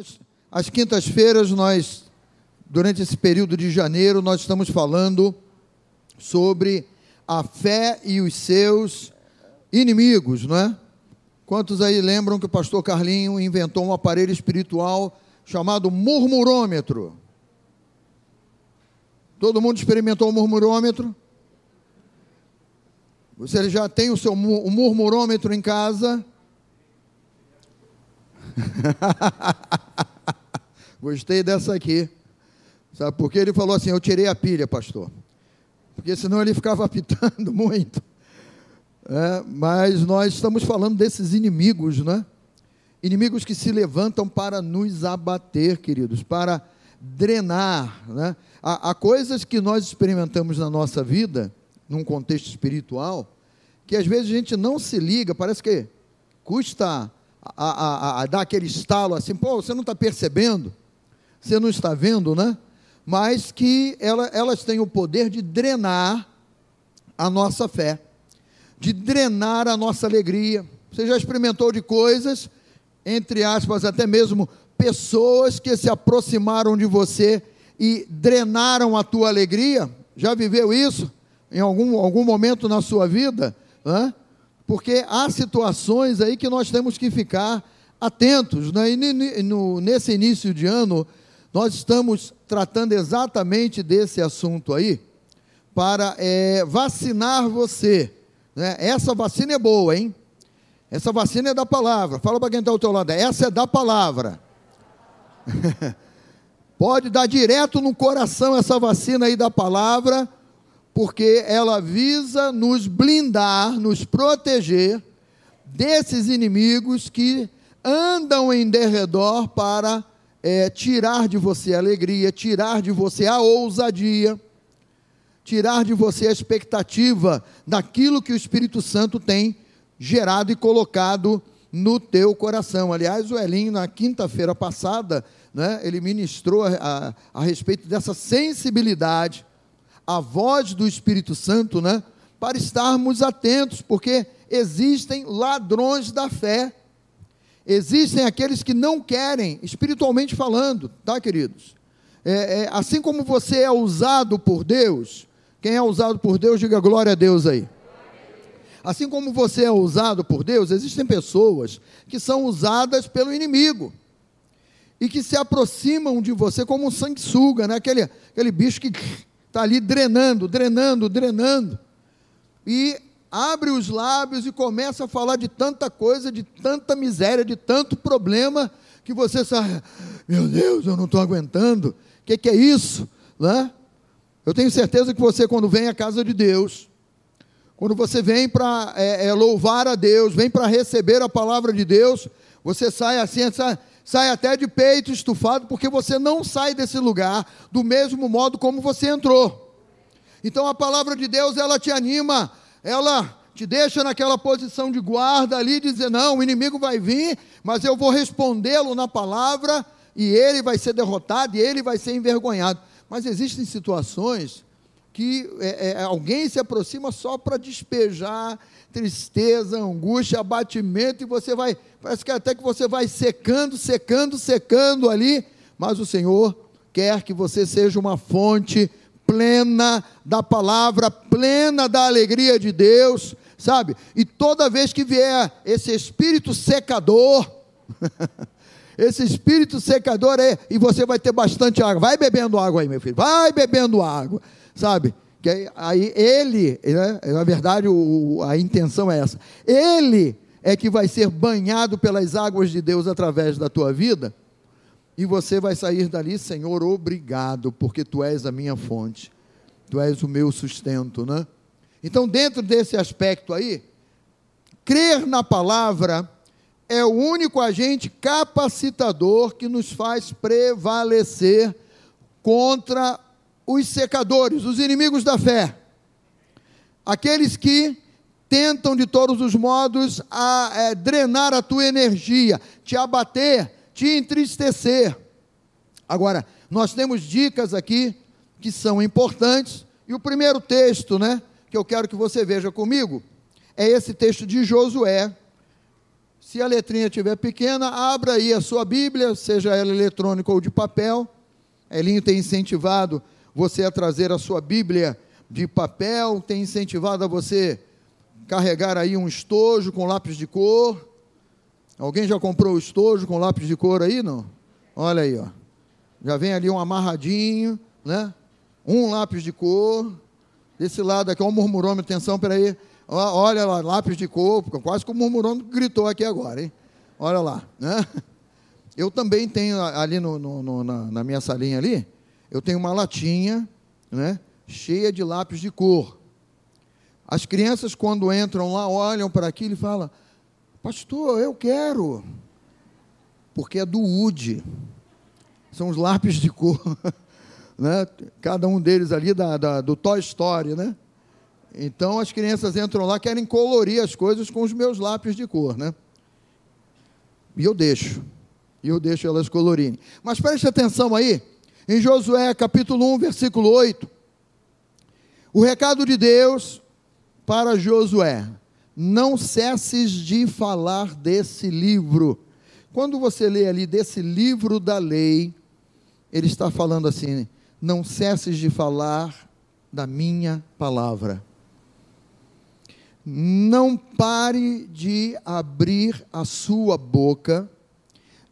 Nós, às quintas-feiras, nós, durante esse período de janeiro, nós estamos falando sobre a fé e os seus inimigos, não é? Quantos aí lembram que o pastor Carlinho inventou um aparelho espiritual chamado murmurômetro? Todo mundo experimentou o murmurômetro? Você já tem o seu murmurômetro em casa? Gostei dessa aqui. Sabe por quê? Ele falou assim: Eu tirei a pilha, pastor. Porque senão ele ficava apitando muito. É, mas nós estamos falando desses inimigos, né? Inimigos que se levantam para nos abater, queridos, para drenar. Né? Há, há coisas que nós experimentamos na nossa vida, num contexto espiritual, que às vezes a gente não se liga, parece que custa a, a, a, dar aquele estalo assim, pô, você não está percebendo, você não está vendo, né? Mas que ela, elas têm o poder de drenar a nossa fé, de drenar a nossa alegria. Você já experimentou de coisas, entre aspas, até mesmo pessoas que se aproximaram de você e drenaram a tua alegria? Já viveu isso em algum, algum momento na sua vida? Hã? Porque há situações aí que nós temos que ficar atentos. Né? E no, nesse início de ano, nós estamos tratando exatamente desse assunto aí, para é, vacinar você. Né? Essa vacina é boa, hein? Essa vacina é da palavra. Fala para quem está ao teu lado, essa é da palavra. Pode dar direto no coração essa vacina aí da palavra porque ela visa nos blindar, nos proteger desses inimigos que andam em derredor para é, tirar de você a alegria, tirar de você a ousadia, tirar de você a expectativa daquilo que o Espírito Santo tem gerado e colocado no teu coração. Aliás, o Elinho, na quinta-feira passada, né, ele ministrou a, a, a respeito dessa sensibilidade a voz do Espírito Santo, né? Para estarmos atentos, porque existem ladrões da fé. Existem aqueles que não querem, espiritualmente falando, tá, queridos? É, é, assim como você é usado por Deus, quem é usado por Deus, diga glória a Deus aí. Assim como você é usado por Deus, existem pessoas que são usadas pelo inimigo e que se aproximam de você como um sanguessuga, né? aquele, aquele bicho que está ali drenando, drenando, drenando. E abre os lábios e começa a falar de tanta coisa, de tanta miséria, de tanto problema, que você sabe, meu Deus, eu não estou aguentando. O que, que, é isso? Né? Eu tenho certeza que você, quando vem à casa de Deus, quando você vem para é, é, louvar a Deus, vem para receber a palavra de Deus, você sai assim, sai, sai até de peito estufado, porque você não sai desse lugar do mesmo modo como você entrou. Então a palavra de Deus, ela te anima, ela te deixa naquela posição de guarda ali, dizer: não, o inimigo vai vir, mas eu vou respondê-lo na palavra, e ele vai ser derrotado, e ele vai ser envergonhado. Mas existem situações que é, é, alguém se aproxima só para despejar tristeza, angústia, abatimento, e você vai, parece que até que você vai secando, secando, secando ali, mas o Senhor quer que você seja uma fonte plena da palavra, plena da alegria de Deus, sabe? E toda vez que vier esse espírito secador, esse espírito secador é, e você vai ter bastante água, vai bebendo água aí, meu filho, vai bebendo água, sabe? Que aí ele, né, na verdade, o, a intenção é essa. Ele é que vai ser banhado pelas águas de Deus através da tua vida, e você vai sair dali, Senhor, obrigado, porque tu és a minha fonte, tu és o meu sustento, né? Então, dentro desse aspecto aí, crer na palavra é o único agente capacitador que nos faz prevalecer contra os secadores, os inimigos da fé, aqueles que tentam de todos os modos a é, drenar a tua energia, te abater, te entristecer. Agora, nós temos dicas aqui que são importantes, e o primeiro texto, né, que eu quero que você veja comigo, é esse texto de Josué, Se a letrinha estiver pequena, abra aí a sua Bíblia, seja ela eletrônica ou de papel. Elinho tem incentivado você a trazer a sua Bíblia de papel, tem incentivado a você carregar aí um estojo com lápis de cor. Alguém já comprou o estojo com lápis de cor aí, não? Olha aí, ó. Já vem ali um amarradinho, né? Um lápis de cor. Desse lado aqui, ó, um murmurômetro, atenção, peraí. Olha lá, lápis de cor, quase que o murmurômetro gritou aqui agora, hein? Olha lá, né? Eu também tenho ali no, no, no na, na minha salinha ali, eu tenho uma latinha, né? Cheia de lápis de cor. As crianças, quando entram lá, olham para aquilo e falam: Pastor, eu quero. Porque é do UD. São os lápis de cor. né? Cada um deles ali da, da, do Toy Story, né? Então as crianças entram lá, querem colorir as coisas com os meus lápis de cor, né? E eu deixo. E eu deixo elas colorirem. Mas preste atenção aí, em Josué capítulo 1, versículo 8. O recado de Deus para Josué: não cesses de falar desse livro. Quando você lê ali desse livro da lei, ele está falando assim: não cesses de falar da minha palavra. Não pare de abrir a sua boca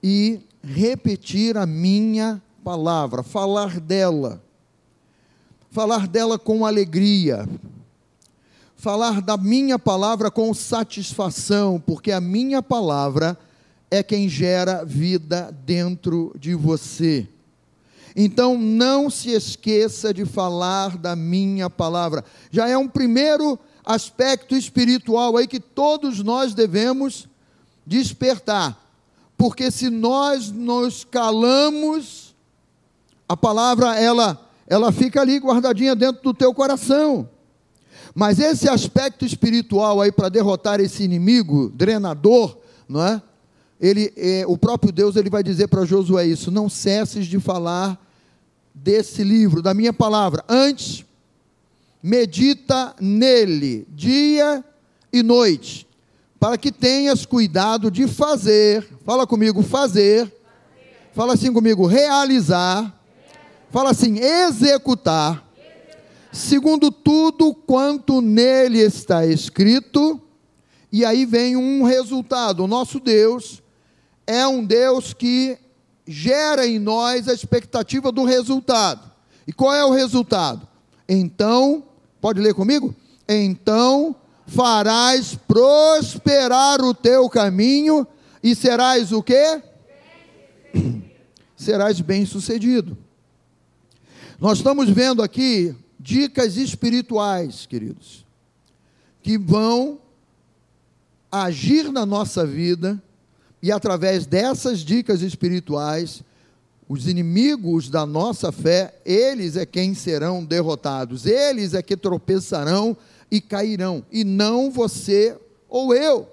e repetir a minha palavra, falar dela. Falar dela com alegria falar da minha palavra com satisfação, porque a minha palavra é quem gera vida dentro de você. Então não se esqueça de falar da minha palavra. Já é um primeiro aspecto espiritual aí que todos nós devemos despertar. Porque se nós nos calamos, a palavra ela ela fica ali guardadinha dentro do teu coração. Mas esse aspecto espiritual aí para derrotar esse inimigo drenador, não é? Ele, é, o próprio Deus ele vai dizer para Josué isso: não cesses de falar desse livro, da minha palavra. Antes, medita nele dia e noite, para que tenhas cuidado de fazer. Fala comigo, fazer. Fala assim comigo, realizar. Fala assim, executar segundo tudo quanto nele está escrito, e aí vem um resultado. O nosso Deus é um Deus que gera em nós a expectativa do resultado. E qual é o resultado? Então, pode ler comigo? Então farás prosperar o teu caminho e serás o quê? serás bem-sucedido. Nós estamos vendo aqui dicas espirituais, queridos, que vão agir na nossa vida e através dessas dicas espirituais, os inimigos da nossa fé, eles é quem serão derrotados, eles é que tropeçarão e cairão, e não você ou eu,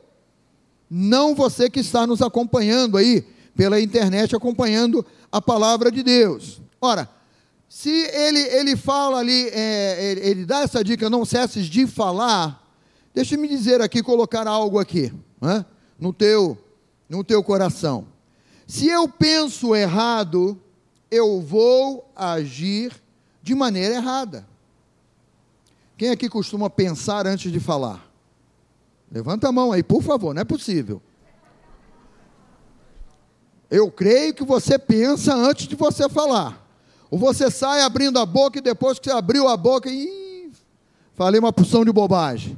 não você que está nos acompanhando aí pela internet, acompanhando a palavra de Deus. Ora, se ele, ele fala ali, é, ele, ele, dá essa dica, não cesses de falar, deixa-me dizer aqui, colocar algo aqui, né, no, teu, no teu coração. Se eu penso errado, eu vou agir de maneira errada. Quem aqui costuma pensar antes de falar? Levanta a mão aí, por favor, não é possível. Eu creio que você pensa antes de você falar. Ou você sai abrindo a boca e depois que você abriu a boca, ih, falei uma porção de bobagem.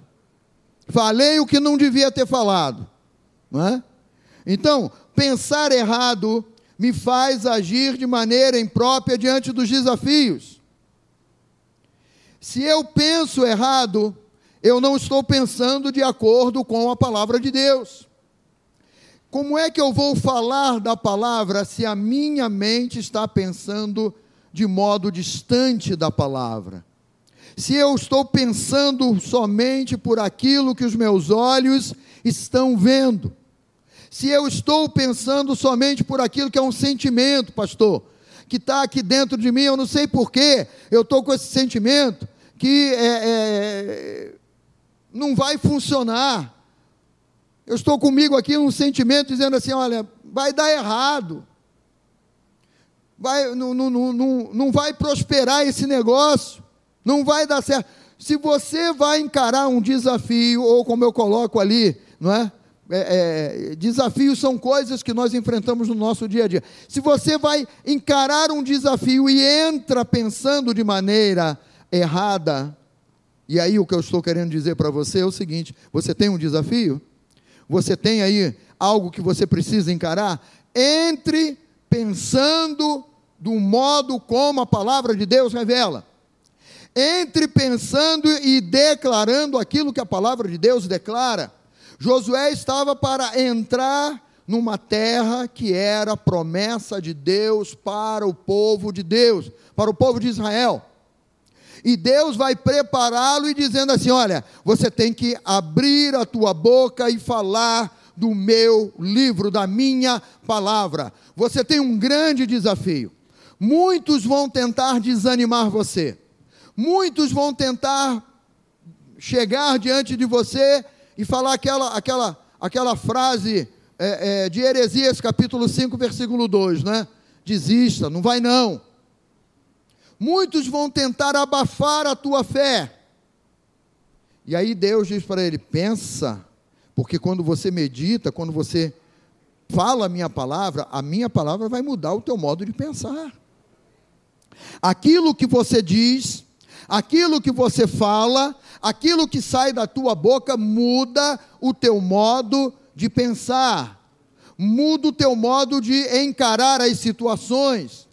Falei o que não devia ter falado. Não é? Então, pensar errado me faz agir de maneira imprópria diante dos desafios. Se eu penso errado, eu não estou pensando de acordo com a palavra de Deus. Como é que eu vou falar da palavra se a minha mente está pensando de modo distante da palavra. Se eu estou pensando somente por aquilo que os meus olhos estão vendo, se eu estou pensando somente por aquilo que é um sentimento, pastor, que está aqui dentro de mim, eu não sei porquê, eu estou com esse sentimento que é, é, não vai funcionar. Eu estou comigo aqui um sentimento dizendo assim: olha, vai dar errado. Vai, não, não, não, não vai prosperar esse negócio. Não vai dar certo. Se você vai encarar um desafio, ou como eu coloco ali, não é? É, é, desafios são coisas que nós enfrentamos no nosso dia a dia. Se você vai encarar um desafio e entra pensando de maneira errada, e aí o que eu estou querendo dizer para você é o seguinte: você tem um desafio? Você tem aí algo que você precisa encarar? Entre pensando do modo como a palavra de Deus revela. Entre pensando e declarando aquilo que a palavra de Deus declara. Josué estava para entrar numa terra que era promessa de Deus para o povo de Deus, para o povo de Israel. E Deus vai prepará-lo e dizendo assim: Olha, você tem que abrir a tua boca e falar do meu livro, da minha palavra. Você tem um grande desafio. Muitos vão tentar desanimar você. Muitos vão tentar chegar diante de você e falar aquela, aquela, aquela frase é, é, de Heresias, capítulo 5, versículo 2, né? Desista, não vai não. Muitos vão tentar abafar a tua fé. E aí Deus diz para ele: pensa, porque quando você medita, quando você fala a minha palavra, a minha palavra vai mudar o teu modo de pensar. Aquilo que você diz, aquilo que você fala, aquilo que sai da tua boca muda o teu modo de pensar, muda o teu modo de encarar as situações,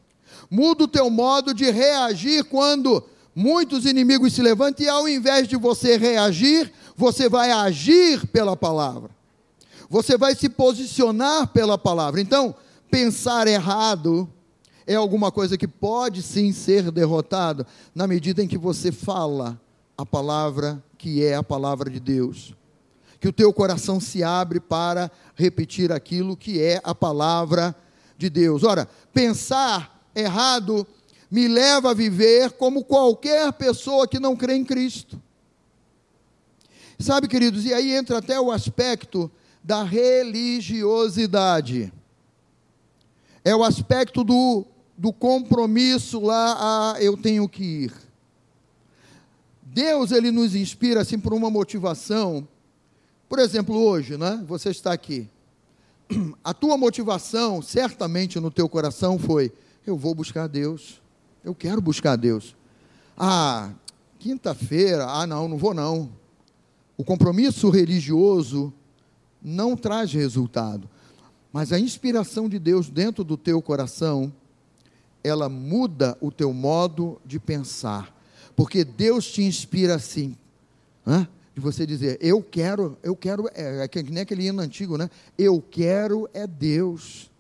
muda o teu modo de reagir quando muitos inimigos se levantam e ao invés de você reagir, você vai agir pela palavra. Você vai se posicionar pela palavra. Então, pensar errado é alguma coisa que pode sim ser derrotado na medida em que você fala a palavra que é a palavra de Deus. Que o teu coração se abre para repetir aquilo que é a palavra de Deus. Ora, pensar errado me leva a viver como qualquer pessoa que não crê em Cristo. Sabe, queridos, e aí entra até o aspecto da religiosidade. É o aspecto do do compromisso lá a eu tenho que ir. Deus ele nos inspira assim por uma motivação. Por exemplo, hoje, né? Você está aqui. A tua motivação, certamente no teu coração foi: eu vou buscar Deus. Eu quero buscar Deus. Ah, quinta-feira, ah, não, não vou não. O compromisso religioso não traz resultado. Mas a inspiração de Deus dentro do teu coração ela muda o teu modo de pensar. Porque Deus te inspira assim, né? de você dizer, eu quero, eu quero, é, é que nem aquele hino antigo, né? Eu quero é Deus.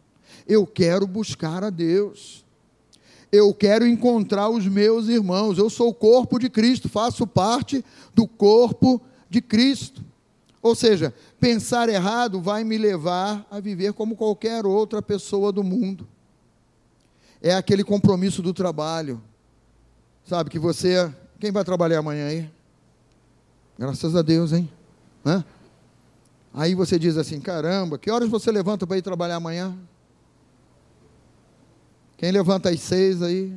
Eu quero buscar a Deus. Eu quero encontrar os meus irmãos. Eu sou o corpo de Cristo, faço parte do corpo de Cristo. Ou seja, pensar errado vai me levar a viver como qualquer outra pessoa do mundo é aquele compromisso do trabalho. Sabe que você. Quem vai trabalhar amanhã aí? Graças a Deus, hein? Aí você diz assim: caramba, que horas você levanta para ir trabalhar amanhã? Quem levanta às seis aí?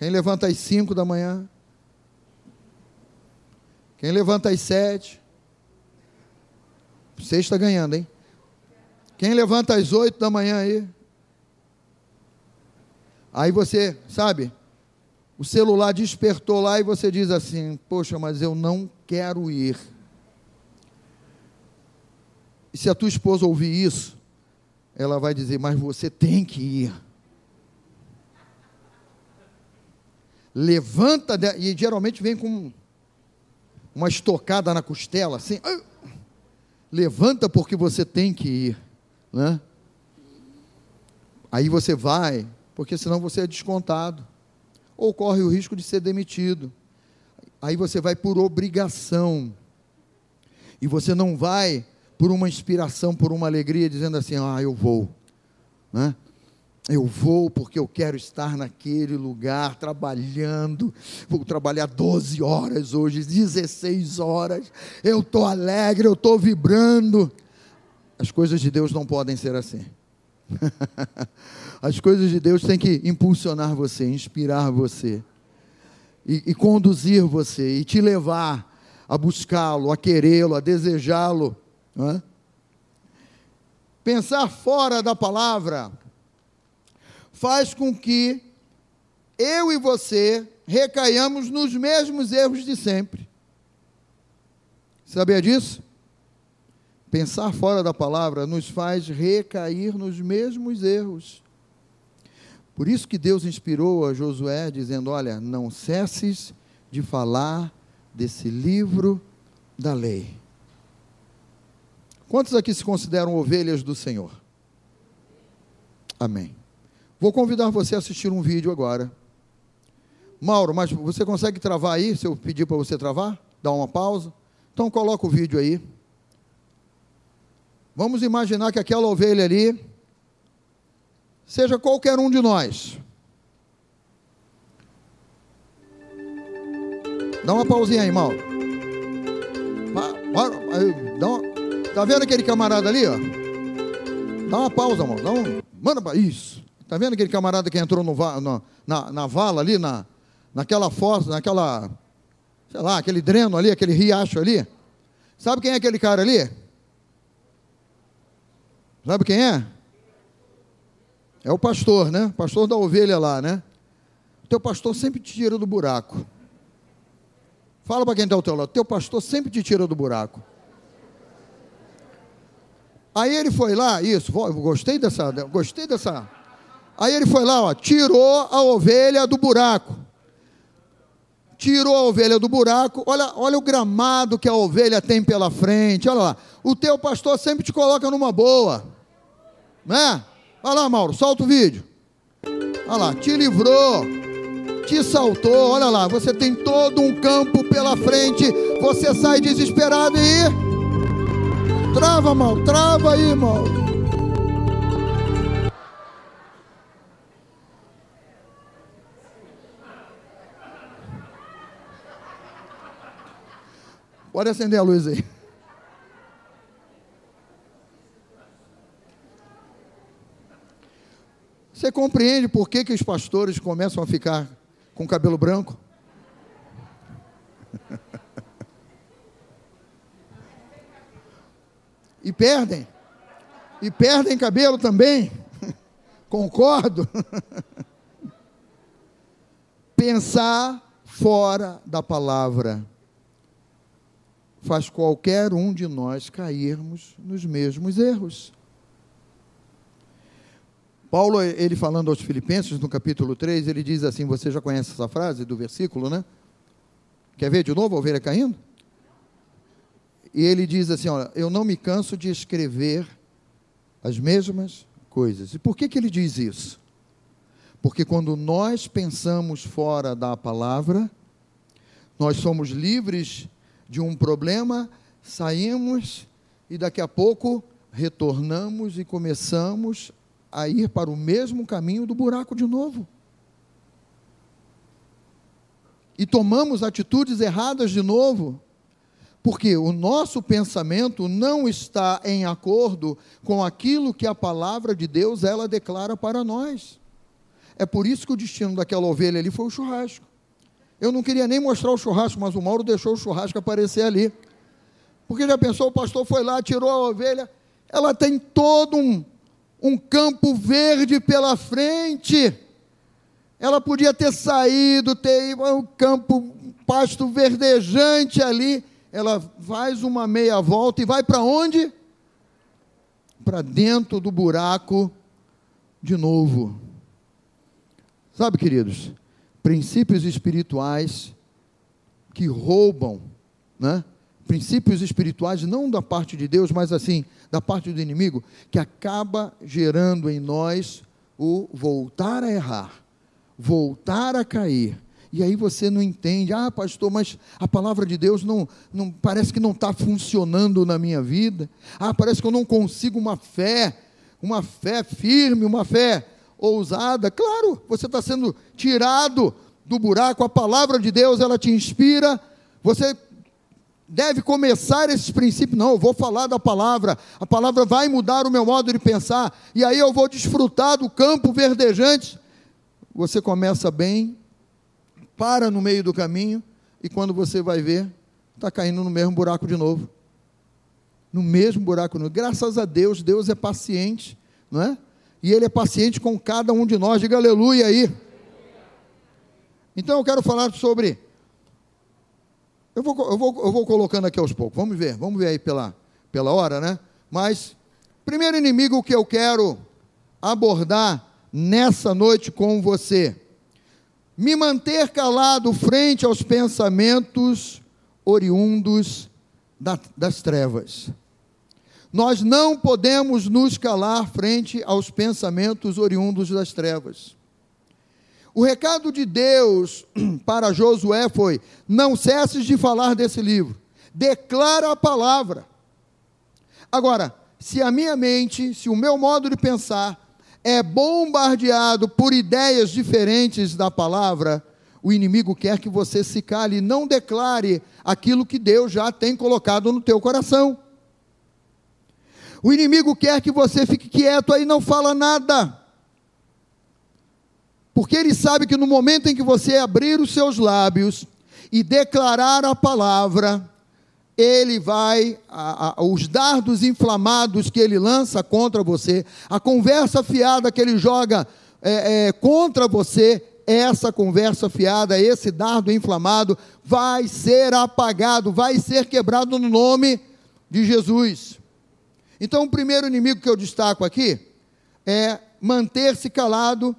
Quem levanta às cinco da manhã? Quem levanta às sete? Você está ganhando, hein? Quem levanta às oito da manhã aí? Aí você, sabe, o celular despertou lá e você diz assim: Poxa, mas eu não quero ir. E se a tua esposa ouvir isso, ela vai dizer: Mas você tem que ir. Levanta, e geralmente vem com uma estocada na costela, assim. Levanta porque você tem que ir. Né? Aí você vai, porque senão você é descontado, ou corre o risco de ser demitido. Aí você vai por obrigação, e você não vai por uma inspiração, por uma alegria, dizendo assim: ah, eu vou. Né? Eu vou porque eu quero estar naquele lugar trabalhando. Vou trabalhar 12 horas hoje, 16 horas. Eu estou alegre, eu estou vibrando. As coisas de Deus não podem ser assim. As coisas de Deus têm que impulsionar você, inspirar você, e, e conduzir você, e te levar a buscá-lo, a querê-lo, a desejá-lo. É? Pensar fora da palavra faz com que eu e você recaiamos nos mesmos erros de sempre. Sabia disso? Pensar fora da palavra nos faz recair nos mesmos erros. Por isso que Deus inspirou a Josué dizendo: Olha, não cesses de falar desse livro da lei. Quantos aqui se consideram ovelhas do Senhor? Amém. Vou convidar você a assistir um vídeo agora. Mauro, mas você consegue travar aí, se eu pedir para você travar? Dar uma pausa? Então coloca o vídeo aí. Vamos imaginar que aquela ovelha ali seja qualquer um de nós. Dá uma pausinha aí, Mauro. Dá uma, tá vendo aquele camarada ali, ó? Dá uma pausa, Mauro. Dá um, manda para isso. Tá vendo aquele camarada que entrou no, no, na, na vala ali, na, naquela fossa, naquela, sei lá, aquele dreno ali, aquele riacho ali? Sabe quem é aquele cara ali? Sabe quem é? É o pastor, né? Pastor da ovelha lá, né? O teu pastor sempre te tira do buraco. Fala para quem está ao teu lado. Teu pastor sempre te tira do buraco. Aí ele foi lá, isso, gostei dessa, gostei dessa. Aí ele foi lá, ó, tirou a ovelha do buraco. Tirou a ovelha do buraco. Olha, olha o gramado que a ovelha tem pela frente. Olha lá. O teu pastor sempre te coloca numa boa né? Vai lá, Mauro, solta o vídeo. Olha lá, te livrou, te saltou. Olha lá, você tem todo um campo pela frente. Você sai desesperado e. Trava, Mauro, trava aí, Mauro. Pode acender a luz aí. Você compreende por que, que os pastores começam a ficar com cabelo branco? e perdem. E perdem cabelo também. Concordo. Pensar fora da palavra faz qualquer um de nós cairmos nos mesmos erros. Paulo, ele falando aos Filipenses, no capítulo 3, ele diz assim: você já conhece essa frase do versículo, né? Quer ver de novo a ovelha caindo? E ele diz assim: olha, eu não me canso de escrever as mesmas coisas. E por que, que ele diz isso? Porque quando nós pensamos fora da palavra, nós somos livres de um problema, saímos e daqui a pouco retornamos e começamos a ir para o mesmo caminho do buraco de novo. E tomamos atitudes erradas de novo, porque o nosso pensamento não está em acordo com aquilo que a palavra de Deus ela declara para nós. É por isso que o destino daquela ovelha ali foi o churrasco. Eu não queria nem mostrar o churrasco, mas o Mauro deixou o churrasco aparecer ali. Porque já pensou, o pastor foi lá, tirou a ovelha, ela tem todo um, um campo verde pela frente. Ela podia ter saído, ter um campo, um pasto verdejante ali. Ela faz uma meia volta e vai para onde? Para dentro do buraco de novo. Sabe, queridos, princípios espirituais que roubam, né? princípios espirituais, não da parte de Deus, mas assim, da parte do inimigo, que acaba gerando em nós o voltar a errar, voltar a cair. E aí você não entende, ah, pastor, mas a palavra de Deus não, não parece que não está funcionando na minha vida. Ah, parece que eu não consigo uma fé, uma fé firme, uma fé. Ousada, claro, você está sendo tirado do buraco, a palavra de Deus, ela te inspira, você deve começar esses princípios. Não, eu vou falar da palavra, a palavra vai mudar o meu modo de pensar, e aí eu vou desfrutar do campo verdejante. Você começa bem, para no meio do caminho, e quando você vai ver, está caindo no mesmo buraco de novo. No mesmo buraco. Graças a Deus, Deus é paciente, não é? E Ele é paciente com cada um de nós. Diga aleluia aí. Então eu quero falar sobre. Eu vou, eu vou, eu vou colocando aqui aos poucos. Vamos ver, vamos ver aí pela, pela hora, né? Mas, primeiro inimigo que eu quero abordar nessa noite com você me manter calado frente aos pensamentos oriundos da, das trevas. Nós não podemos nos calar frente aos pensamentos oriundos das trevas. O recado de Deus para Josué foi: não cesses de falar desse livro, declara a palavra. Agora, se a minha mente, se o meu modo de pensar é bombardeado por ideias diferentes da palavra, o inimigo quer que você se cale e não declare aquilo que Deus já tem colocado no teu coração. O inimigo quer que você fique quieto aí não fala nada. Porque ele sabe que no momento em que você abrir os seus lábios e declarar a palavra, ele vai, a, a, os dardos inflamados que ele lança contra você, a conversa fiada que ele joga é, é, contra você, essa conversa fiada, esse dardo inflamado, vai ser apagado, vai ser quebrado no nome de Jesus. Então, o primeiro inimigo que eu destaco aqui é manter-se calado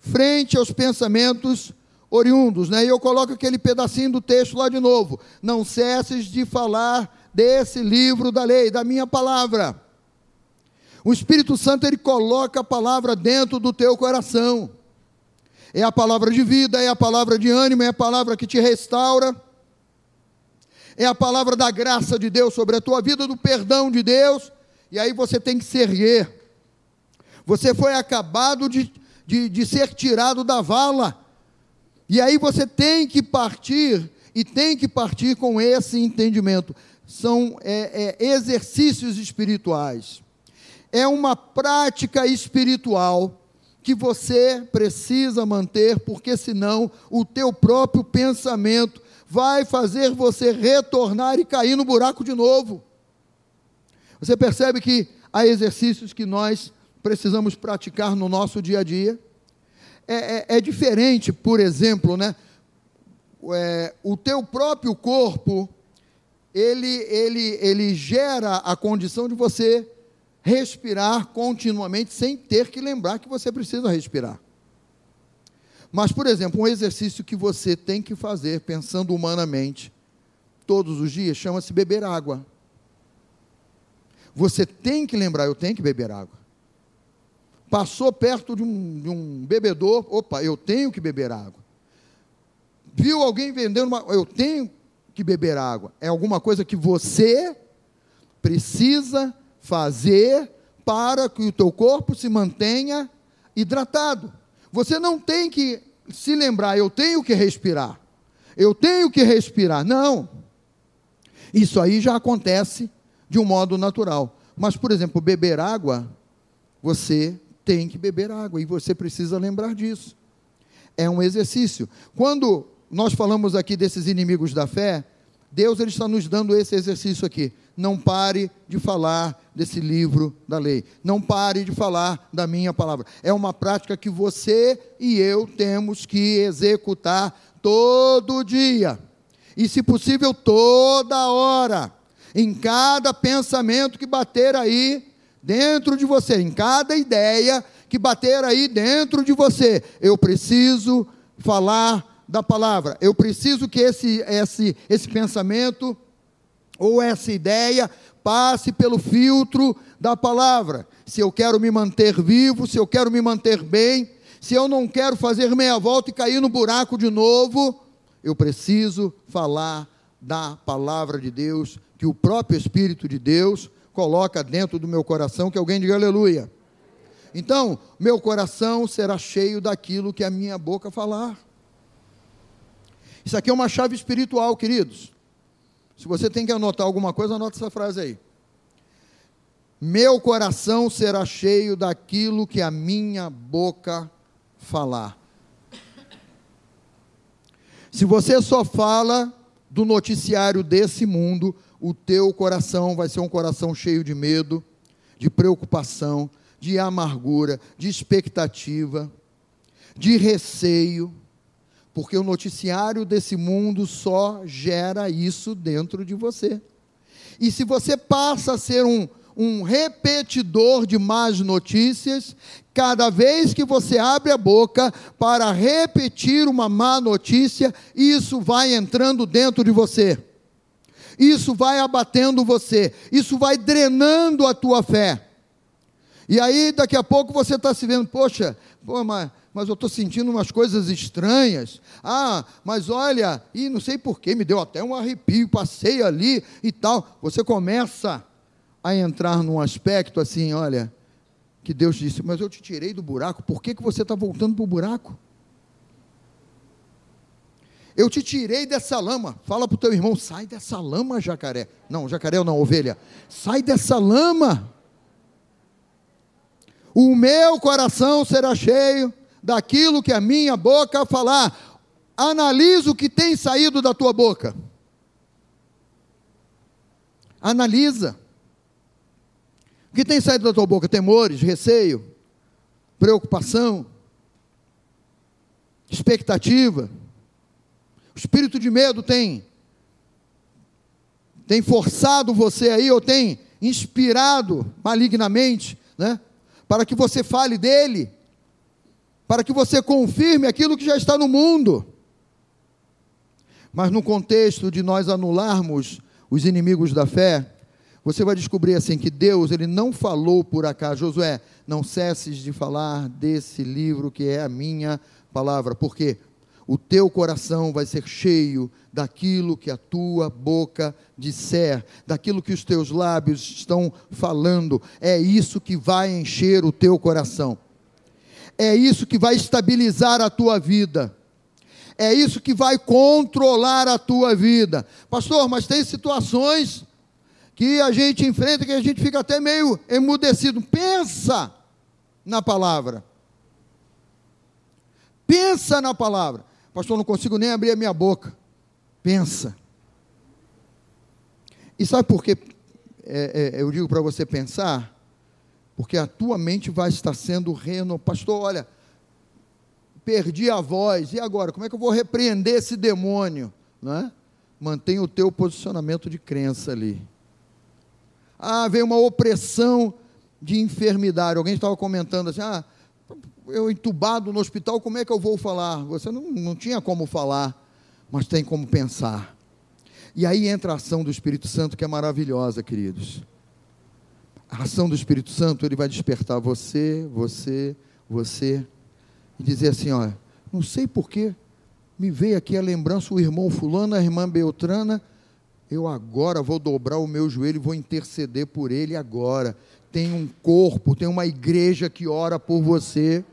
frente aos pensamentos oriundos, né? E eu coloco aquele pedacinho do texto lá de novo. Não cesses de falar desse livro da lei, da minha palavra. O Espírito Santo ele coloca a palavra dentro do teu coração. É a palavra de vida, é a palavra de ânimo, é a palavra que te restaura. É a palavra da graça de Deus sobre a tua vida, do perdão de Deus. E aí você tem que se erguer. Você foi acabado de, de, de ser tirado da vala e aí você tem que partir, e tem que partir com esse entendimento. São é, é, exercícios espirituais. É uma prática espiritual que você precisa manter, porque senão o teu próprio pensamento vai fazer você retornar e cair no buraco de novo. Você percebe que há exercícios que nós precisamos praticar no nosso dia a dia é, é, é diferente, por exemplo, né? É, o teu próprio corpo, ele, ele, ele gera a condição de você respirar continuamente sem ter que lembrar que você precisa respirar. Mas, por exemplo, um exercício que você tem que fazer pensando humanamente todos os dias chama-se beber água. Você tem que lembrar, eu tenho que beber água passou perto de um, de um bebedor, opa, eu tenho que beber água. Viu alguém vendendo uma, eu tenho que beber água. É alguma coisa que você precisa fazer para que o teu corpo se mantenha hidratado. Você não tem que se lembrar, eu tenho que respirar. Eu tenho que respirar. Não. Isso aí já acontece de um modo natural. Mas, por exemplo, beber água, você tem que beber água, e você precisa lembrar disso. É um exercício. Quando nós falamos aqui desses inimigos da fé, Deus ele está nos dando esse exercício aqui. Não pare de falar desse livro da lei. Não pare de falar da minha palavra. É uma prática que você e eu temos que executar todo dia. E, se possível, toda hora. Em cada pensamento que bater aí dentro de você, em cada ideia que bater aí dentro de você, eu preciso falar da palavra. Eu preciso que esse esse esse pensamento ou essa ideia passe pelo filtro da palavra. Se eu quero me manter vivo, se eu quero me manter bem, se eu não quero fazer meia volta e cair no buraco de novo, eu preciso falar da palavra de Deus, que o próprio Espírito de Deus coloca dentro do meu coração, que alguém diga aleluia. Então, meu coração será cheio daquilo que a minha boca falar. Isso aqui é uma chave espiritual, queridos. Se você tem que anotar alguma coisa, anota essa frase aí. Meu coração será cheio daquilo que a minha boca falar. Se você só fala do noticiário desse mundo, o teu coração vai ser um coração cheio de medo, de preocupação, de amargura, de expectativa, de receio, porque o noticiário desse mundo só gera isso dentro de você. E se você passa a ser um, um repetidor de más notícias, cada vez que você abre a boca para repetir uma má notícia, isso vai entrando dentro de você. Isso vai abatendo você, isso vai drenando a tua fé. E aí, daqui a pouco, você está se vendo, poxa, pô, mas, mas eu estou sentindo umas coisas estranhas. Ah, mas olha, e não sei porquê, me deu até um arrepio, passei ali e tal. Você começa a entrar num aspecto assim, olha, que Deus disse, mas eu te tirei do buraco, por que, que você está voltando para o buraco? Eu te tirei dessa lama. Fala para o teu irmão, sai dessa lama, jacaré. Não, jacaré não, ovelha. Sai dessa lama. O meu coração será cheio daquilo que a minha boca falar. Analisa o que tem saído da tua boca. Analisa. O que tem saído da tua boca? Temores, receio, preocupação, expectativa. O espírito de medo tem tem forçado você aí ou tem inspirado malignamente, né? para que você fale dele, para que você confirme aquilo que já está no mundo. Mas no contexto de nós anularmos os inimigos da fé, você vai descobrir assim que Deus, ele não falou por acaso, Josué, não cesses de falar desse livro que é a minha palavra, porque o teu coração vai ser cheio daquilo que a tua boca disser, daquilo que os teus lábios estão falando. É isso que vai encher o teu coração. É isso que vai estabilizar a tua vida. É isso que vai controlar a tua vida. Pastor, mas tem situações que a gente enfrenta que a gente fica até meio emudecido. Pensa na palavra. Pensa na palavra. Pastor, não consigo nem abrir a minha boca. Pensa. E sabe por que é, é, eu digo para você pensar? Porque a tua mente vai estar sendo reno. Pastor, olha, perdi a voz. E agora? Como é que eu vou repreender esse demônio? Não é? Mantenha o teu posicionamento de crença ali. Ah, veio uma opressão de enfermidade. Alguém estava comentando assim: ah, eu entubado no hospital, como é que eu vou falar? Você não, não tinha como falar, mas tem como pensar. E aí entra a ação do Espírito Santo, que é maravilhosa, queridos. A ação do Espírito Santo, ele vai despertar você, você, você, e dizer assim: olha, não sei porquê, me veio aqui a lembrança, o irmão Fulano, a irmã Beltrana, eu agora vou dobrar o meu joelho vou interceder por ele agora. Tem um corpo, tem uma igreja que ora por você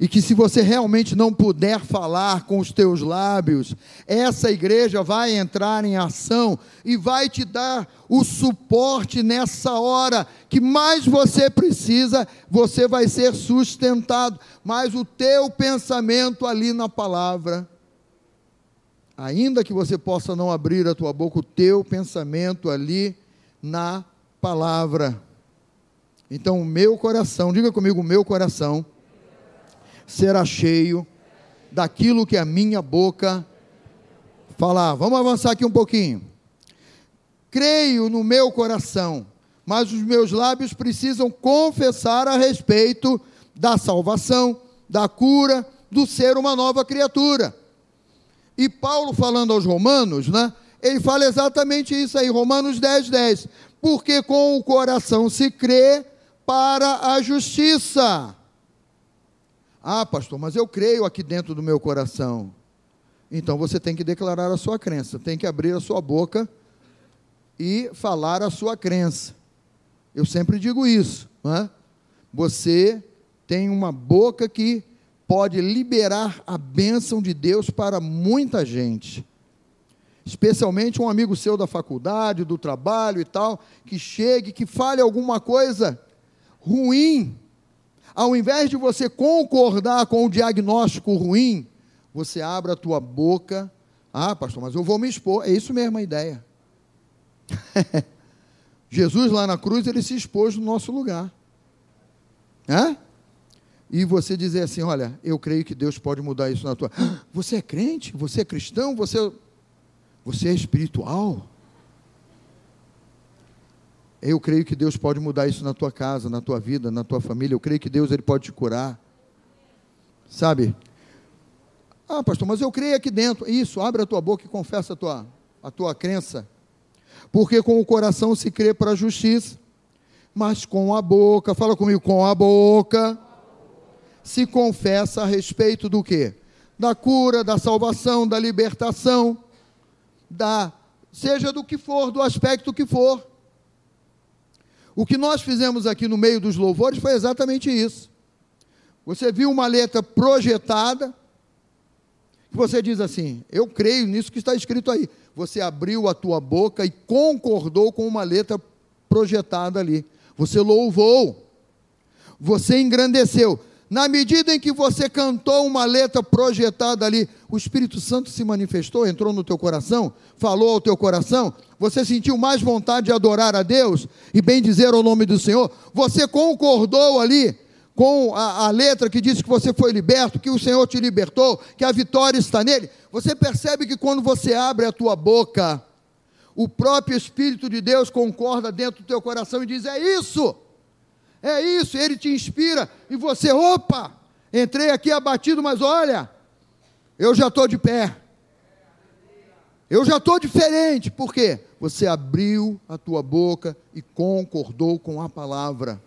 e que se você realmente não puder falar com os teus lábios, essa igreja vai entrar em ação e vai te dar o suporte nessa hora que mais você precisa, você vai ser sustentado, mas o teu pensamento ali na palavra, ainda que você possa não abrir a tua boca, o teu pensamento ali na palavra. Então, o meu coração, diga comigo, o meu coração será cheio daquilo que a minha boca falar. Vamos avançar aqui um pouquinho. Creio no meu coração, mas os meus lábios precisam confessar a respeito da salvação, da cura, do ser uma nova criatura. E Paulo falando aos romanos, né? Ele fala exatamente isso aí, Romanos 10, 10. Porque com o coração se crê para a justiça ah, pastor, mas eu creio aqui dentro do meu coração. Então você tem que declarar a sua crença, tem que abrir a sua boca e falar a sua crença. Eu sempre digo isso, não é? você tem uma boca que pode liberar a bênção de Deus para muita gente. Especialmente um amigo seu da faculdade, do trabalho e tal, que chegue, que fale alguma coisa ruim. Ao invés de você concordar com o diagnóstico ruim, você abre a tua boca. Ah, pastor, mas eu vou me expor. É isso mesmo a ideia. Jesus lá na cruz, ele se expôs no nosso lugar. É? E você dizer assim: olha, eu creio que Deus pode mudar isso na tua. Você é crente? Você é cristão? Você, você é espiritual? Eu creio que Deus pode mudar isso na tua casa, na tua vida, na tua família. Eu creio que Deus ele pode te curar. Sabe? Ah, pastor, mas eu creio aqui dentro. Isso, abre a tua boca e confessa a tua, a tua crença. Porque com o coração se crê para a justiça, mas com a boca, fala comigo, com a boca se confessa a respeito do quê? Da cura, da salvação, da libertação, da seja do que for, do aspecto que for. O que nós fizemos aqui no meio dos louvores foi exatamente isso. Você viu uma letra projetada, que você diz assim: Eu creio nisso que está escrito aí. Você abriu a tua boca e concordou com uma letra projetada ali. Você louvou. Você engrandeceu. Na medida em que você cantou uma letra projetada ali, o Espírito Santo se manifestou, entrou no teu coração, falou ao teu coração, você sentiu mais vontade de adorar a Deus e bem dizer o nome do Senhor, você concordou ali com a, a, letra que diz que você foi liberto, que o Senhor te libertou, que a vitória está nele, você percebe que quando você abre a tua boca, o próprio Espírito de Deus concorda dentro do teu coração e diz: É isso, é isso, ele te inspira, e você, opa, entrei aqui abatido, mas olha, eu já estou de pé. Eu já estou diferente, por quê? Você abriu a tua boca e concordou com a palavra.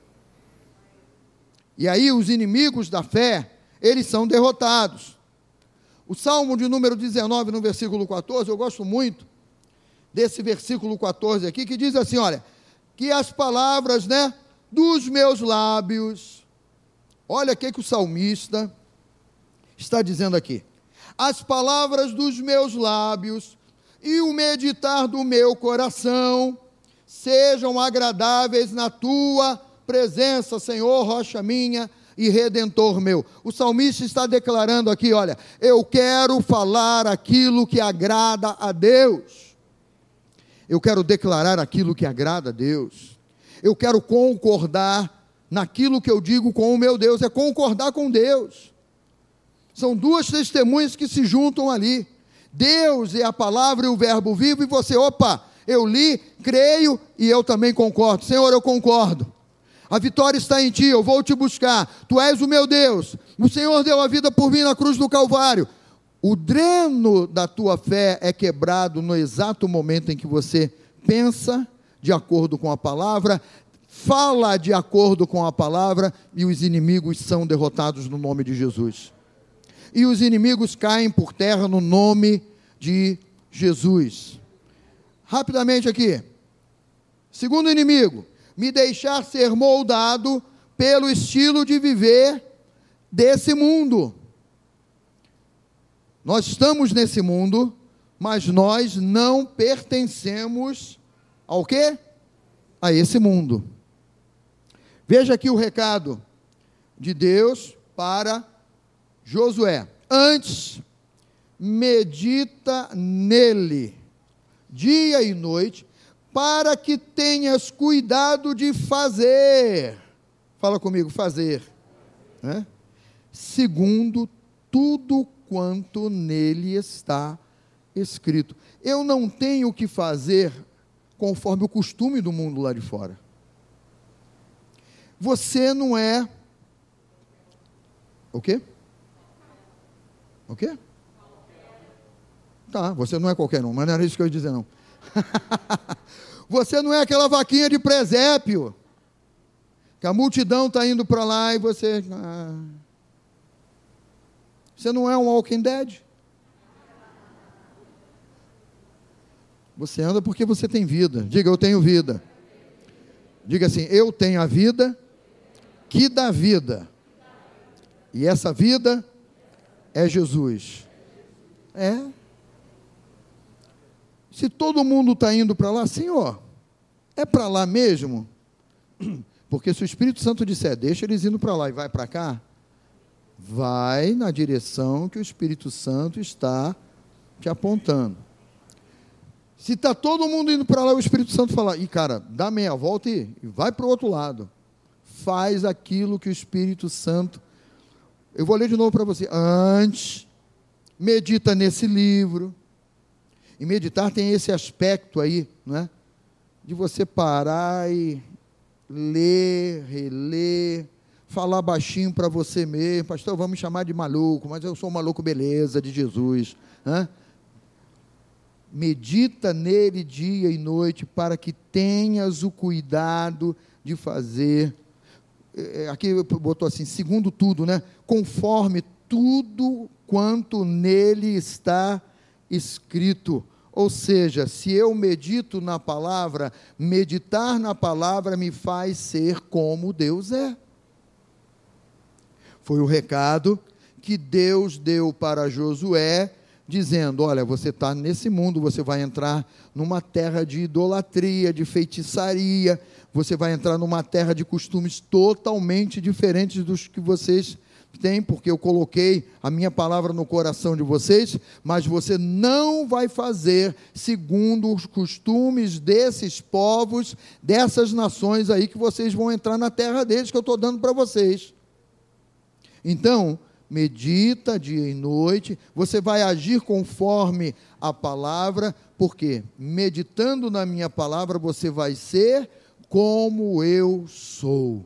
E aí os inimigos da fé, eles são derrotados. O Salmo de número 19, no versículo 14, eu gosto muito desse versículo 14 aqui, que diz assim: olha, que as palavras, né, dos meus lábios. Olha o que, o salmista está dizendo aqui. As palavras dos meus lábios e o meditar do meu coração sejam agradáveis na tua presença, Senhor, rocha minha e redentor meu. O salmista está declarando aqui, olha, eu quero falar aquilo que agrada a Deus. Eu quero declarar aquilo que agrada a Deus. Eu quero concordar naquilo que eu digo com o meu Deus, é concordar com Deus. São duas testemunhas que se juntam ali. Deus é a palavra e o verbo vivo, e você, opa, eu li, creio e eu também concordo. Senhor, eu concordo. A vitória está em ti, eu vou te buscar. Tu és o meu Deus. O Senhor deu a vida por mim na cruz do Calvário. O dreno da tua fé é quebrado no exato momento em que você pensa de acordo com a palavra, fala de acordo com a palavra e os inimigos são derrotados no nome de Jesus. E os inimigos caem por terra no nome de Jesus. Rapidamente aqui. Segundo inimigo, me deixar ser moldado pelo estilo de viver desse mundo. Nós estamos nesse mundo, mas nós não pertencemos ao quê? A esse mundo. Veja aqui o recado de Deus para Josué. Antes, medita nele, dia e noite, para que tenhas cuidado de fazer. Fala comigo, fazer. Né? Segundo tudo quanto nele está escrito. Eu não tenho que fazer conforme o costume do mundo lá de fora. Você não é. O quê? O quê? Tá, você não é qualquer um, mas não era isso que eu ia dizer, não. você não é aquela vaquinha de presépio, que a multidão está indo para lá e você. Ah, você não é um Walking Dead. Você anda porque você tem vida. Diga, eu tenho vida. Diga assim, eu tenho a vida que dá vida. E essa vida é Jesus. É. Se todo mundo está indo para lá, Senhor, é para lá mesmo? Porque se o Espírito Santo disser, deixa eles indo para lá e vai para cá, vai na direção que o Espírito Santo está te apontando. Se está todo mundo indo para lá, o Espírito Santo fala, e cara, dá meia volta e, vai para o outro lado. Faz aquilo que o Espírito Santo. Eu vou ler de novo para você. Antes, medita nesse livro. E meditar tem esse aspecto aí, não é? De você parar e ler, reler, falar baixinho para você mesmo, pastor, vamos me chamar de maluco, mas eu sou um maluco beleza de Jesus. Hã? Medita nele dia e noite para que tenhas o cuidado de fazer. É, aqui botou assim, segundo tudo, né? Conforme tudo quanto nele está escrito. Ou seja, se eu medito na palavra, meditar na palavra me faz ser como Deus é. Foi o recado que Deus deu para Josué, dizendo: Olha, você está nesse mundo, você vai entrar numa terra de idolatria, de feitiçaria, você vai entrar numa terra de costumes totalmente diferentes dos que vocês tem, porque eu coloquei a minha palavra no coração de vocês, mas você não vai fazer segundo os costumes desses povos, dessas nações aí que vocês vão entrar na terra deles que eu estou dando para vocês. Então, medita dia e noite, você vai agir conforme a palavra, porque meditando na minha palavra você vai ser como eu sou.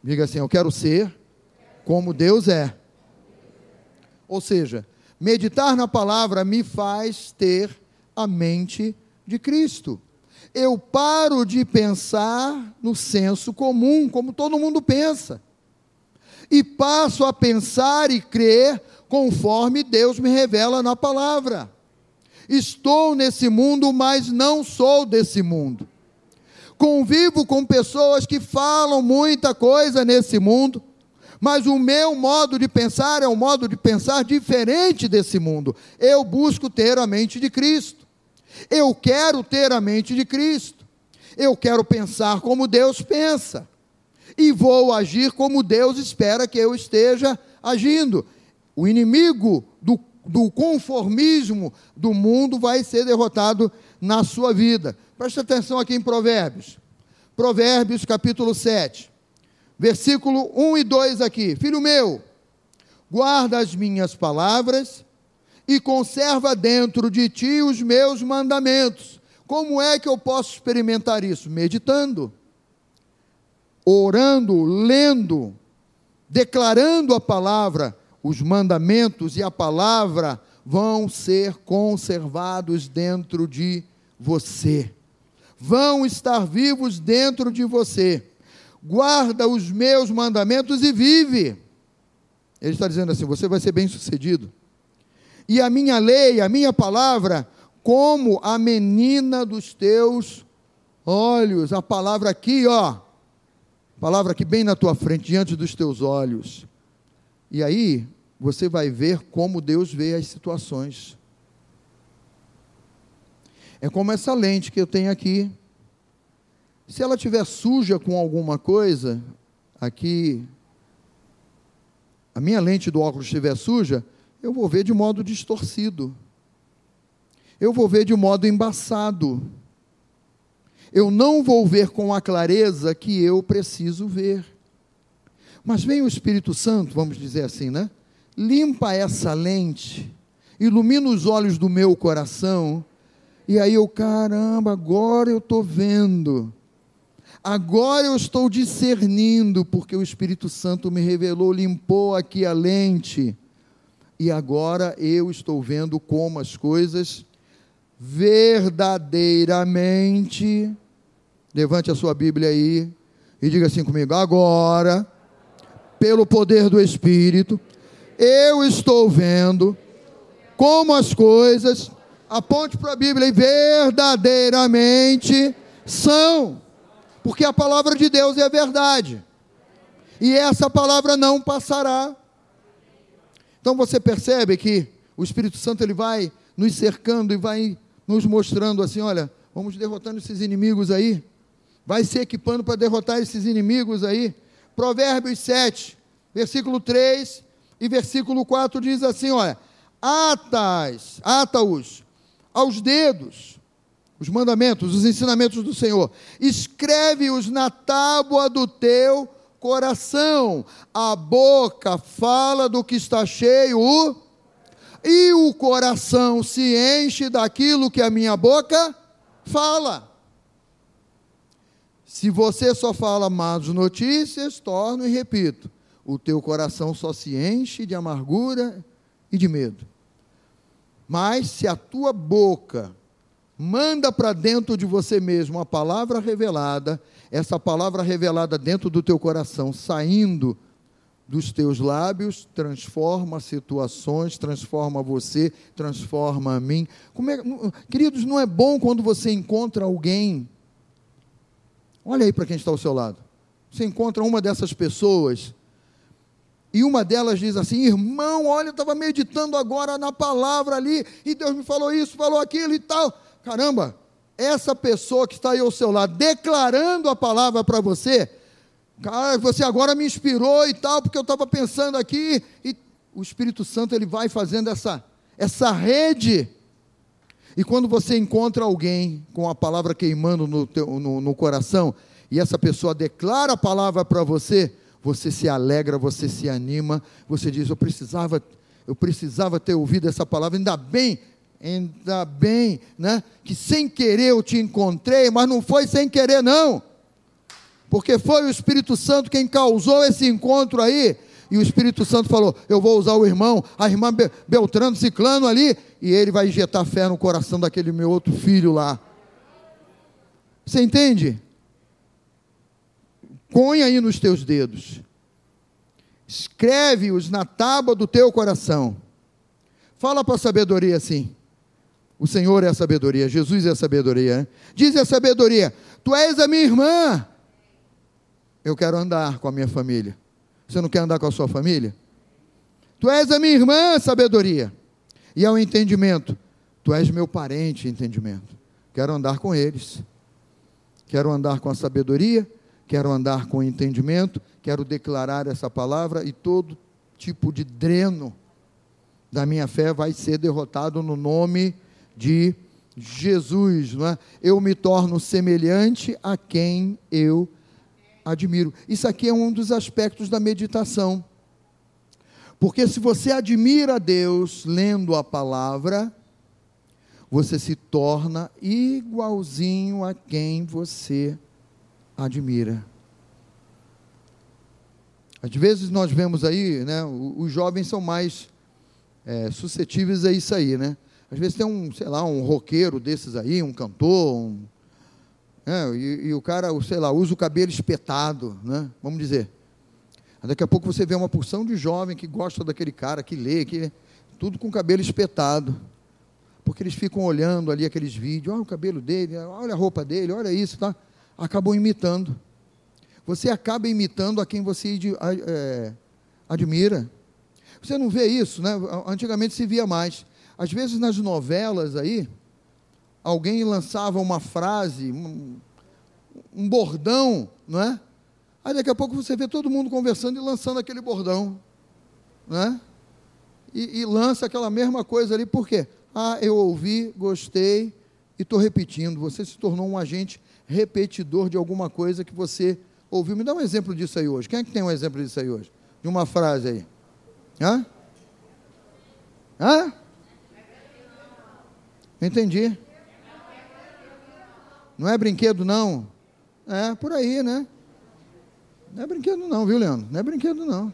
Diga assim: Eu quero ser como Deus é. Ou seja, meditar na palavra me faz ter a mente de Cristo. Eu paro de pensar no senso comum, como todo mundo pensa, e passo a pensar e crer conforme Deus me revela na palavra. Estou nesse mundo, mas não sou desse mundo convivo com pessoas que falam muita coisa nesse mundo, mas o meu modo de pensar é um modo de pensar diferente desse mundo. Eu busco ter a mente de Cristo. Eu quero ter a mente de Cristo. Eu quero pensar como Deus pensa. E vou agir como Deus espera que eu esteja agindo. O inimigo do, do conformismo do mundo vai ser derrotado na sua vida. Preste atenção aqui em Provérbios. Provérbios capítulo 7, versículo 1 e 2 aqui. Filho meu, guarda as minhas palavras e conserva dentro de ti os meus mandamentos. Como é que eu posso experimentar isso? Meditando, orando, lendo, declarando a palavra, os mandamentos e a palavra vão ser conservados dentro de você. Vão estar vivos dentro de você. Guarda os meus mandamentos e vive. Ele está dizendo assim: você vai ser bem sucedido. E a minha lei, a minha palavra, como a menina dos teus olhos. A palavra aqui, ó. Palavra aqui bem na tua frente, diante dos teus olhos. E aí, você vai ver como Deus vê as situações. É como essa lente que eu tenho aqui. Se ela estiver suja com alguma coisa, aqui, a minha lente do óculos estiver suja, eu vou ver de modo distorcido. Eu vou ver de modo embaçado. Eu não vou ver com a clareza que eu preciso ver. Mas vem o Espírito Santo, vamos dizer assim, né? Limpa essa lente, ilumina os olhos do meu coração e aí eu, caramba, agora eu estou vendo. Agora eu estou discernindo, porque o Espírito Santo me revelou, limpou aqui a lente. E agora eu estou vendo como as coisas verdadeiramente. Levante a sua Bíblia aí e diga assim comigo: agora, pelo poder do Espírito, eu estou vendo como as coisas aponte para a Bíblia e verdadeiramente são. Porque a palavra de Deus é verdade. E essa palavra não passará. Então você percebe que o Espírito Santo ele vai nos cercando e vai nos mostrando assim, olha, vamos derrotando esses inimigos aí. Vai se equipando para derrotar esses inimigos aí. Provérbios 7, versículo 3 e versículo 4 diz assim, olha: Atas, ata-os aos dedos os mandamentos, os ensinamentos do Senhor. Escreve-os na tábua do teu coração. A boca fala do que está cheio, e o coração se enche daquilo que a minha boca fala. Se você só fala más notícias, torno e repito, o teu coração só se enche de amargura e de medo. Mas se a tua boca manda para dentro de você mesmo a palavra revelada, essa palavra revelada dentro do teu coração, saindo dos teus lábios, transforma situações, transforma você, transforma a mim. É, queridos, não é bom quando você encontra alguém. Olha aí para quem está ao seu lado. Você encontra uma dessas pessoas e uma delas diz assim: Irmão, olha, eu estava meditando agora na palavra ali, e Deus me falou isso, falou aquilo e tal caramba, essa pessoa que está aí ao seu lado, declarando a palavra para você, cara, você agora me inspirou e tal, porque eu estava pensando aqui, e o Espírito Santo ele vai fazendo essa, essa rede. E quando você encontra alguém com a palavra queimando no, teu, no, no coração, e essa pessoa declara a palavra para você, você se alegra, você se anima, você diz: Eu precisava, eu precisava ter ouvido essa palavra, ainda bem Ainda bem, né? Que sem querer eu te encontrei, mas não foi sem querer, não. Porque foi o Espírito Santo quem causou esse encontro aí. E o Espírito Santo falou: Eu vou usar o irmão, a irmã Beltrano, Ciclano ali, e ele vai injetar fé no coração daquele meu outro filho lá. Você entende? Põe aí nos teus dedos, escreve-os na tábua do teu coração. Fala para a sabedoria assim: o Senhor é a sabedoria, Jesus é a sabedoria. Né? Diz a sabedoria: Tu és a minha irmã. Eu quero andar com a minha família. Você não quer andar com a sua família? Tu és a minha irmã, sabedoria. E ao entendimento: Tu és meu parente, entendimento. Quero andar com eles. Quero andar com a sabedoria, quero andar com o entendimento, quero declarar essa palavra e todo tipo de dreno da minha fé vai ser derrotado no nome de Jesus, não é? Eu me torno semelhante a quem eu admiro. Isso aqui é um dos aspectos da meditação. Porque se você admira Deus lendo a palavra, você se torna igualzinho a quem você admira. Às vezes nós vemos aí, né, os jovens são mais é, suscetíveis a isso aí, né? Às vezes tem um, sei lá, um roqueiro desses aí, um cantor, um, é, e, e, o cara, sei lá, usa o cabelo espetado, né? Vamos dizer. Daqui a pouco você vê uma porção de jovem que gosta daquele cara, que lê, que tudo com o cabelo espetado. Porque eles ficam olhando ali aqueles vídeos, olha o cabelo dele, olha a roupa dele, olha isso, tá? Acabam imitando. Você acaba imitando a quem você é, admira. Você não vê isso, né? Antigamente se via mais. Às vezes nas novelas aí, alguém lançava uma frase, um, um bordão, não é? Aí daqui a pouco você vê todo mundo conversando e lançando aquele bordão, né? E, e lança aquela mesma coisa ali, por quê? Ah, eu ouvi, gostei e estou repetindo. Você se tornou um agente repetidor de alguma coisa que você ouviu. Me dá um exemplo disso aí hoje. Quem é que tem um exemplo disso aí hoje? De uma frase aí. Hã? Hã? Entendi. Não é brinquedo, não. É por aí, né? Não é brinquedo, não, viu, Leandro? Não é brinquedo, não.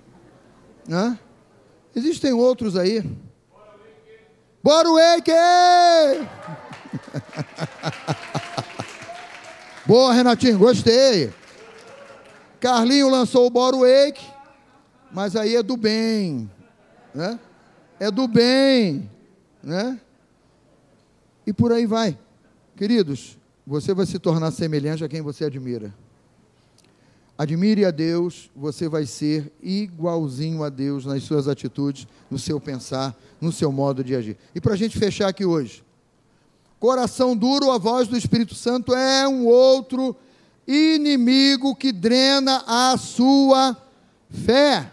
Né? Existem outros aí. Bora, Wake! Boa, Renatinho, gostei. Carlinho lançou o Bora Wake, mas aí é do bem, né? É do bem, né? E por aí vai. Queridos, você vai se tornar semelhante a quem você admira. Admire a Deus, você vai ser igualzinho a Deus nas suas atitudes, no seu pensar, no seu modo de agir. E para a gente fechar aqui hoje, coração duro, a voz do Espírito Santo é um outro inimigo que drena a sua fé.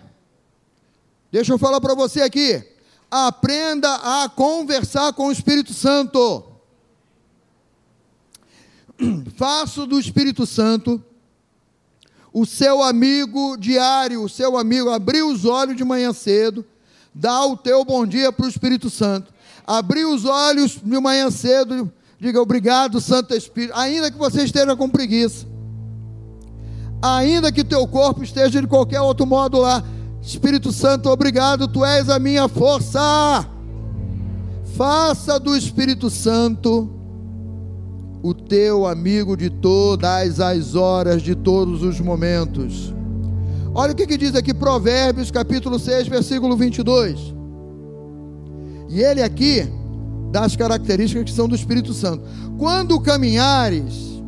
Deixa eu falar para você aqui. Aprenda a conversar com o Espírito Santo. Faço do Espírito Santo o seu amigo diário, o seu amigo, abrir os olhos de manhã cedo, dá o teu bom dia para o Espírito Santo. Abrir os olhos de manhã cedo, diga obrigado, Santo Espírito, ainda que você esteja com preguiça, ainda que teu corpo esteja de qualquer outro modo lá, Espírito Santo, obrigado, tu és a minha força. Faça do Espírito Santo o teu amigo de todas as horas, de todos os momentos. Olha o que, que diz aqui, Provérbios capítulo 6, versículo 22. E ele aqui dá as características que são do Espírito Santo. Quando caminhares,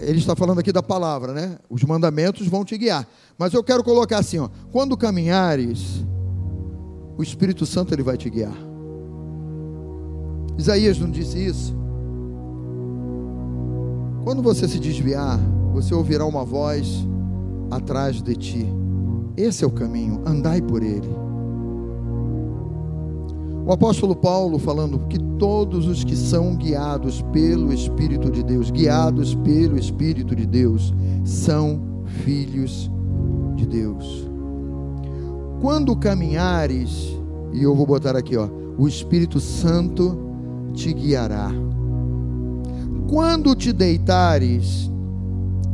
ele está falando aqui da palavra, né? Os mandamentos vão te guiar. Mas eu quero colocar assim, ó, quando caminhares, o Espírito Santo ele vai te guiar. Isaías não disse isso? Quando você se desviar, você ouvirá uma voz atrás de ti. Esse é o caminho, andai por ele. O apóstolo Paulo falando que todos os que são guiados pelo Espírito de Deus, guiados pelo Espírito de Deus, são filhos de Deus. Quando caminhares, e eu vou botar aqui, ó, o Espírito Santo te guiará. Quando te deitares,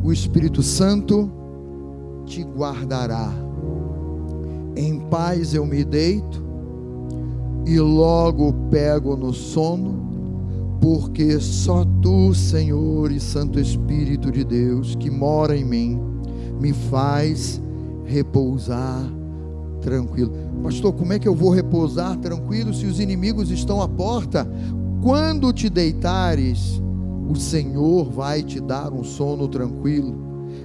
o Espírito Santo te guardará. Em paz eu me deito e logo pego no sono, porque só tu, Senhor e Santo Espírito de Deus, que mora em mim, me faz repousar tranquilo. Pastor, como é que eu vou repousar tranquilo se os inimigos estão à porta? Quando te deitares, o Senhor vai te dar um sono tranquilo,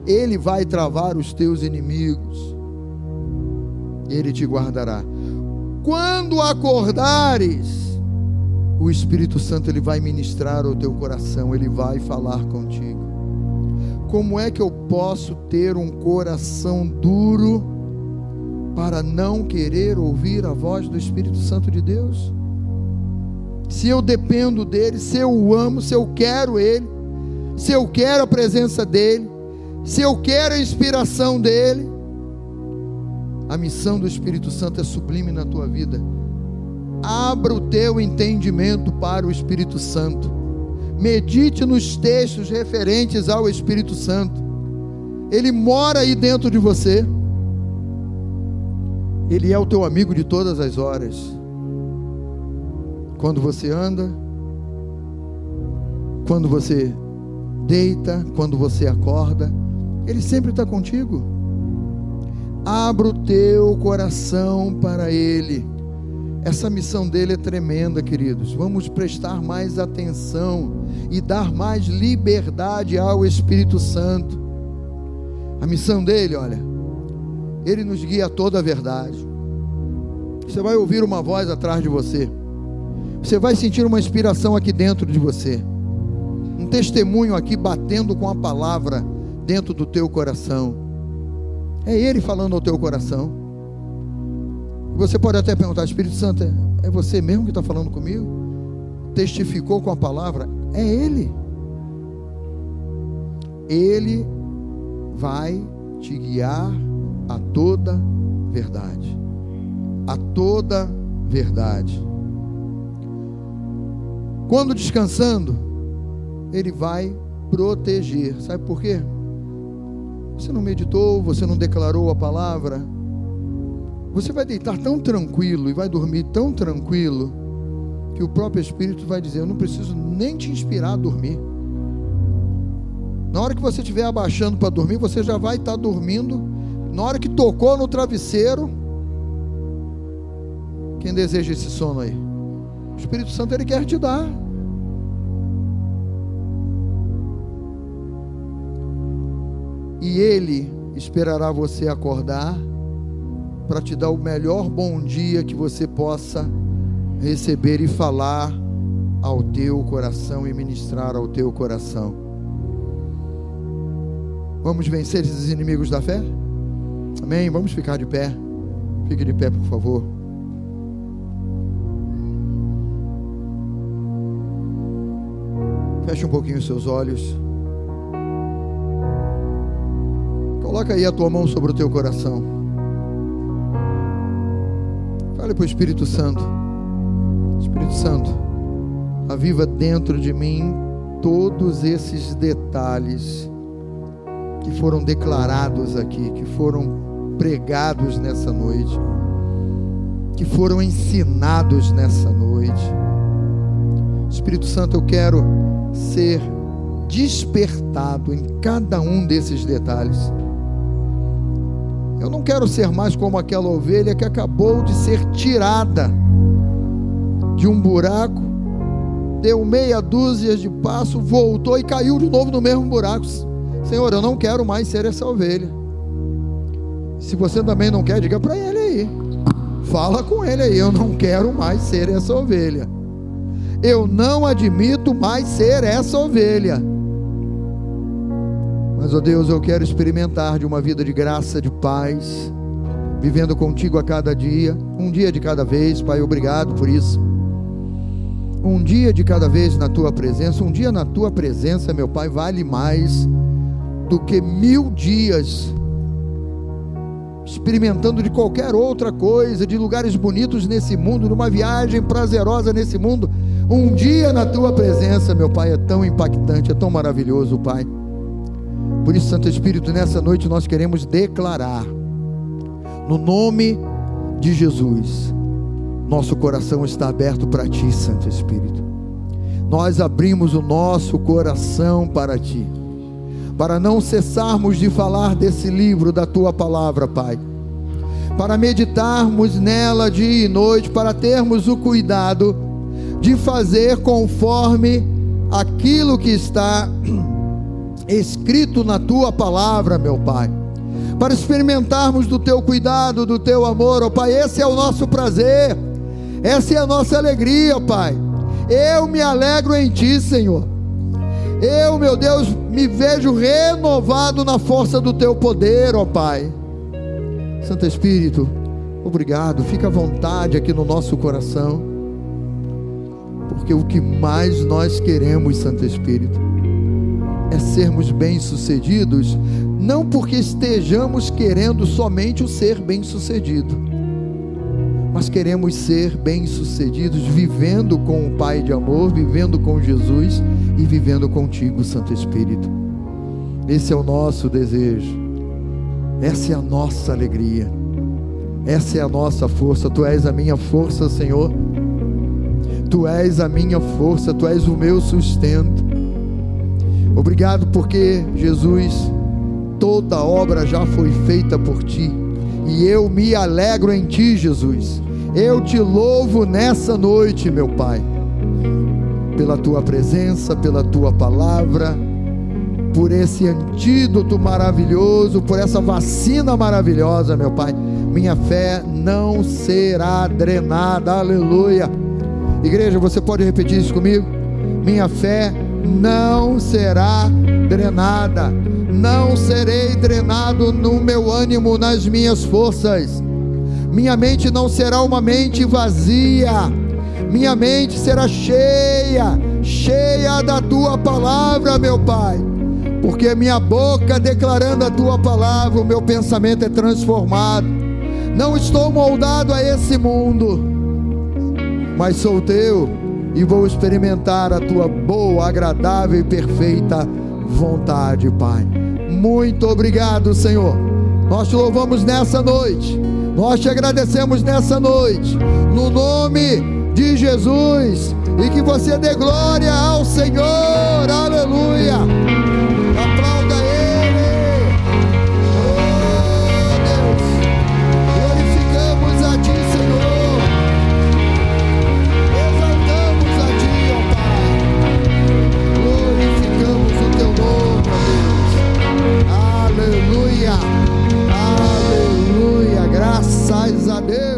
Ele vai travar os teus inimigos, Ele te guardará. Quando acordares, o Espírito Santo ele vai ministrar ao teu coração, ele vai falar contigo. Como é que eu posso ter um coração duro para não querer ouvir a voz do Espírito Santo de Deus? Se eu dependo dele, se eu o amo, se eu quero ele, se eu quero a presença dele, se eu quero a inspiração dele, a missão do Espírito Santo é sublime na tua vida. Abra o teu entendimento para o Espírito Santo. Medite nos textos referentes ao Espírito Santo. Ele mora aí dentro de você. Ele é o teu amigo de todas as horas quando você anda, quando você deita, quando você acorda, Ele sempre está contigo. Abra o teu coração para Ele. Essa missão dele é tremenda, queridos. Vamos prestar mais atenção e dar mais liberdade ao Espírito Santo. A missão dele, olha, ele nos guia a toda a verdade. Você vai ouvir uma voz atrás de você. Você vai sentir uma inspiração aqui dentro de você. Um testemunho aqui batendo com a palavra dentro do teu coração. É Ele falando ao teu coração. Você pode até perguntar, Espírito Santo, é você mesmo que está falando comigo? Testificou com a palavra? É Ele. Ele vai te guiar a toda verdade. A toda verdade. Quando descansando, ele vai proteger. Sabe por quê? Você não meditou, você não declarou a palavra. Você vai deitar tão tranquilo e vai dormir tão tranquilo que o próprio Espírito vai dizer: Eu não preciso nem te inspirar a dormir. Na hora que você estiver abaixando para dormir, você já vai estar dormindo. Na hora que tocou no travesseiro, quem deseja esse sono aí? O Espírito Santo ele quer te dar. E Ele esperará você acordar para te dar o melhor bom dia que você possa receber e falar ao teu coração e ministrar ao teu coração. Vamos vencer esses inimigos da fé? Amém? Vamos ficar de pé. Fique de pé, por favor. Feche um pouquinho os seus olhos. Coloca aí a tua mão sobre o teu coração. Fale para o Espírito Santo. Espírito Santo, aviva dentro de mim todos esses detalhes que foram declarados aqui, que foram pregados nessa noite, que foram ensinados nessa noite. Espírito Santo, eu quero ser despertado em cada um desses detalhes. Eu não quero ser mais como aquela ovelha que acabou de ser tirada de um buraco, deu meia dúzia de passo, voltou e caiu de novo no mesmo buraco. Senhor, eu não quero mais ser essa ovelha. Se você também não quer, diga para ele aí. Fala com ele aí. Eu não quero mais ser essa ovelha. Eu não admito mais ser essa ovelha. Mas, ó oh Deus, eu quero experimentar de uma vida de graça, de paz, vivendo contigo a cada dia, um dia de cada vez, Pai, obrigado por isso. Um dia de cada vez na tua presença, um dia na tua presença, meu Pai, vale mais do que mil dias experimentando de qualquer outra coisa, de lugares bonitos nesse mundo, numa viagem prazerosa nesse mundo. Um dia na tua presença, meu Pai, é tão impactante, é tão maravilhoso, Pai. Por isso, Santo Espírito, nessa noite nós queremos declarar, no nome de Jesus, nosso coração está aberto para Ti, Santo Espírito. Nós abrimos o nosso coração para Ti, para não cessarmos de falar desse livro da Tua palavra, Pai, para meditarmos nela dia e noite, para termos o cuidado de fazer conforme aquilo que está escrito na tua palavra, meu Pai. Para experimentarmos do teu cuidado, do teu amor, ó oh, Pai, esse é o nosso prazer, essa é a nossa alegria, ó Pai. Eu me alegro em Ti, Senhor. Eu, meu Deus, me vejo renovado na força do Teu poder, ó Pai. Santo Espírito, obrigado. Fica à vontade aqui no nosso coração, porque o que mais nós queremos, Santo Espírito, é sermos bem-sucedidos, não porque estejamos querendo somente o ser bem-sucedido, mas queremos ser bem-sucedidos vivendo com o Pai de amor, vivendo com Jesus e vivendo contigo, Santo Espírito. Esse é o nosso desejo, essa é a nossa alegria, essa é a nossa força. Tu és a minha força, Senhor. Tu és a minha força, tu és o meu sustento. Obrigado porque, Jesus, toda obra já foi feita por ti. E eu me alegro em ti, Jesus. Eu te louvo nessa noite, meu Pai, pela tua presença, pela tua palavra, por esse antídoto maravilhoso, por essa vacina maravilhosa, meu Pai. Minha fé não será drenada, aleluia. Igreja, você pode repetir isso comigo? Minha fé não será drenada. Não serei drenado no meu ânimo, nas minhas forças. Minha mente não será uma mente vazia. Minha mente será cheia, cheia da tua palavra, meu Pai. Porque minha boca declarando a tua palavra, o meu pensamento é transformado. Não estou moldado a esse mundo, mas sou teu e vou experimentar a tua boa, agradável e perfeita vontade, Pai. Muito obrigado, Senhor. Nós te louvamos nessa noite. Nós te agradecemos nessa noite. No nome de Jesus. E que você dê glória ao Senhor. Aleluia. Deus.